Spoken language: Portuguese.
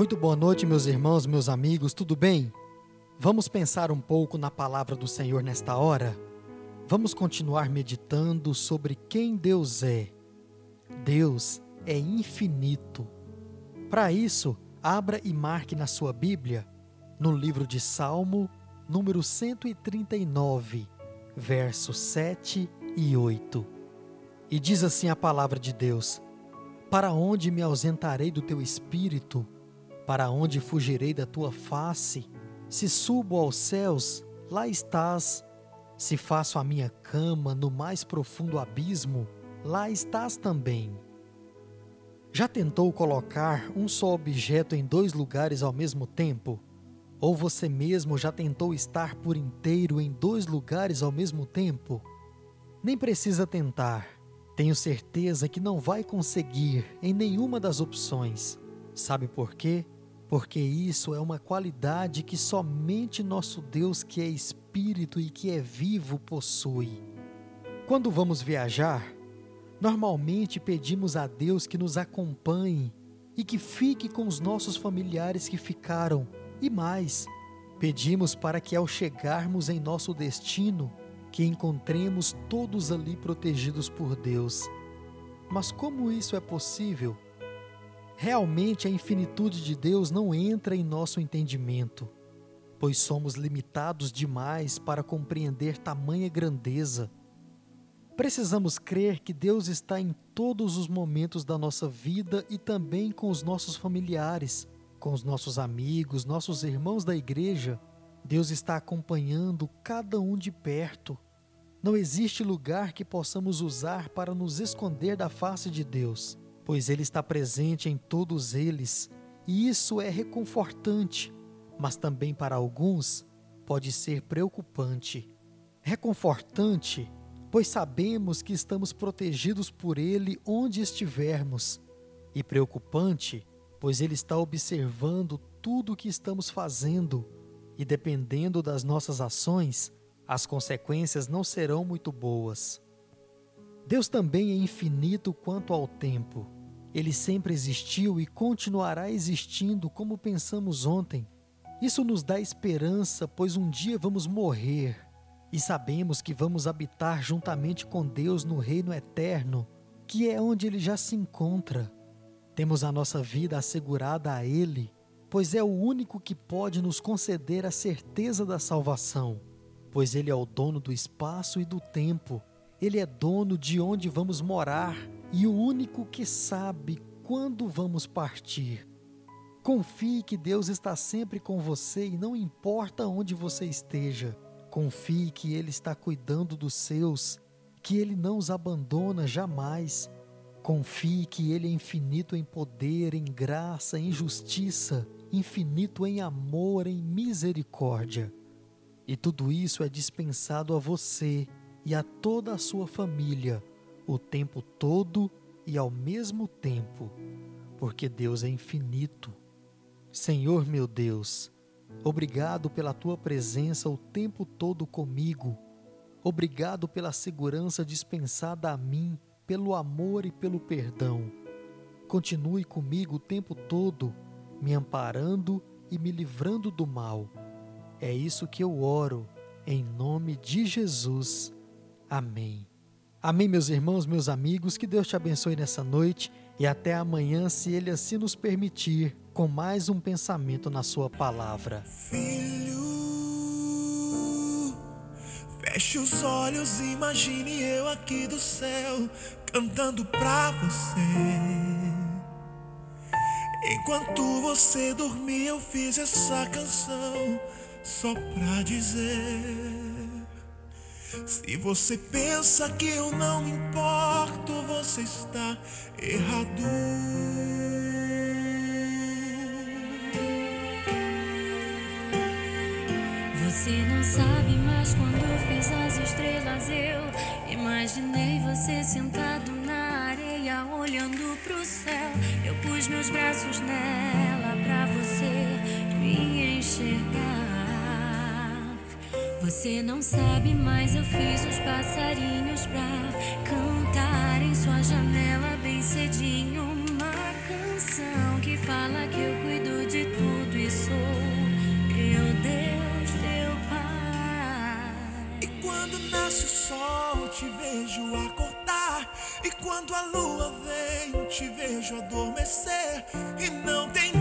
Muito boa noite, meus irmãos, meus amigos, tudo bem? Vamos pensar um pouco na palavra do Senhor nesta hora? Vamos continuar meditando sobre quem Deus é. Deus é infinito. Para isso, abra e marque na sua Bíblia, no livro de Salmo, número 139, versos 7 e 8. E diz assim a palavra de Deus: Para onde me ausentarei do teu espírito? Para onde fugirei da tua face? Se subo aos céus, lá estás. Se faço a minha cama no mais profundo abismo, lá estás também. Já tentou colocar um só objeto em dois lugares ao mesmo tempo? Ou você mesmo já tentou estar por inteiro em dois lugares ao mesmo tempo? Nem precisa tentar. Tenho certeza que não vai conseguir em nenhuma das opções. Sabe por quê? Porque isso é uma qualidade que somente nosso Deus, que é espírito e que é vivo, possui. Quando vamos viajar, normalmente pedimos a Deus que nos acompanhe e que fique com os nossos familiares que ficaram, e mais, pedimos para que ao chegarmos em nosso destino, que encontremos todos ali protegidos por Deus. Mas como isso é possível? Realmente a infinitude de Deus não entra em nosso entendimento, pois somos limitados demais para compreender tamanha grandeza. Precisamos crer que Deus está em todos os momentos da nossa vida e também com os nossos familiares, com os nossos amigos, nossos irmãos da igreja. Deus está acompanhando cada um de perto. Não existe lugar que possamos usar para nos esconder da face de Deus pois Ele está presente em todos eles, e isso é reconfortante, mas também para alguns pode ser preocupante. Reconfortante, pois sabemos que estamos protegidos por Ele onde estivermos, e preocupante, pois Ele está observando tudo o que estamos fazendo, e dependendo das nossas ações, as consequências não serão muito boas. Deus também é infinito quanto ao tempo. Ele sempre existiu e continuará existindo como pensamos ontem. Isso nos dá esperança, pois um dia vamos morrer e sabemos que vamos habitar juntamente com Deus no reino eterno, que é onde Ele já se encontra. Temos a nossa vida assegurada a Ele, pois é o único que pode nos conceder a certeza da salvação, pois Ele é o dono do espaço e do tempo. Ele é dono de onde vamos morar e o único que sabe quando vamos partir. Confie que Deus está sempre com você e não importa onde você esteja. Confie que Ele está cuidando dos seus, que Ele não os abandona jamais. Confie que Ele é infinito em poder, em graça, em justiça, infinito em amor, em misericórdia. E tudo isso é dispensado a você e a toda a sua família o tempo todo e ao mesmo tempo, porque Deus é infinito. Senhor meu Deus, obrigado pela tua presença o tempo todo comigo. Obrigado pela segurança dispensada a mim, pelo amor e pelo perdão. Continue comigo o tempo todo, me amparando e me livrando do mal. É isso que eu oro, em nome de Jesus. Amém. Amém, meus irmãos, meus amigos, que Deus te abençoe nessa noite e até amanhã, se Ele assim nos permitir, com mais um pensamento na Sua palavra. Filho, feche os olhos, imagine eu aqui do céu cantando pra você. Enquanto você dormia, eu fiz essa canção só pra dizer. Se você pensa que eu não importo, você está errado. Você não sabe, mas quando fiz as estrelas, eu imaginei você sentado na areia, olhando pro céu. Eu pus meus braços nela pra você me enxergar. Você não sabe, mas eu fiz os passarinhos pra cantar em sua janela bem cedinho. Uma canção que fala que eu cuido de tudo e sou meu Deus, teu Pai. E quando nasce o sol, te vejo acordar. E quando a lua vem, te vejo adormecer. E não tem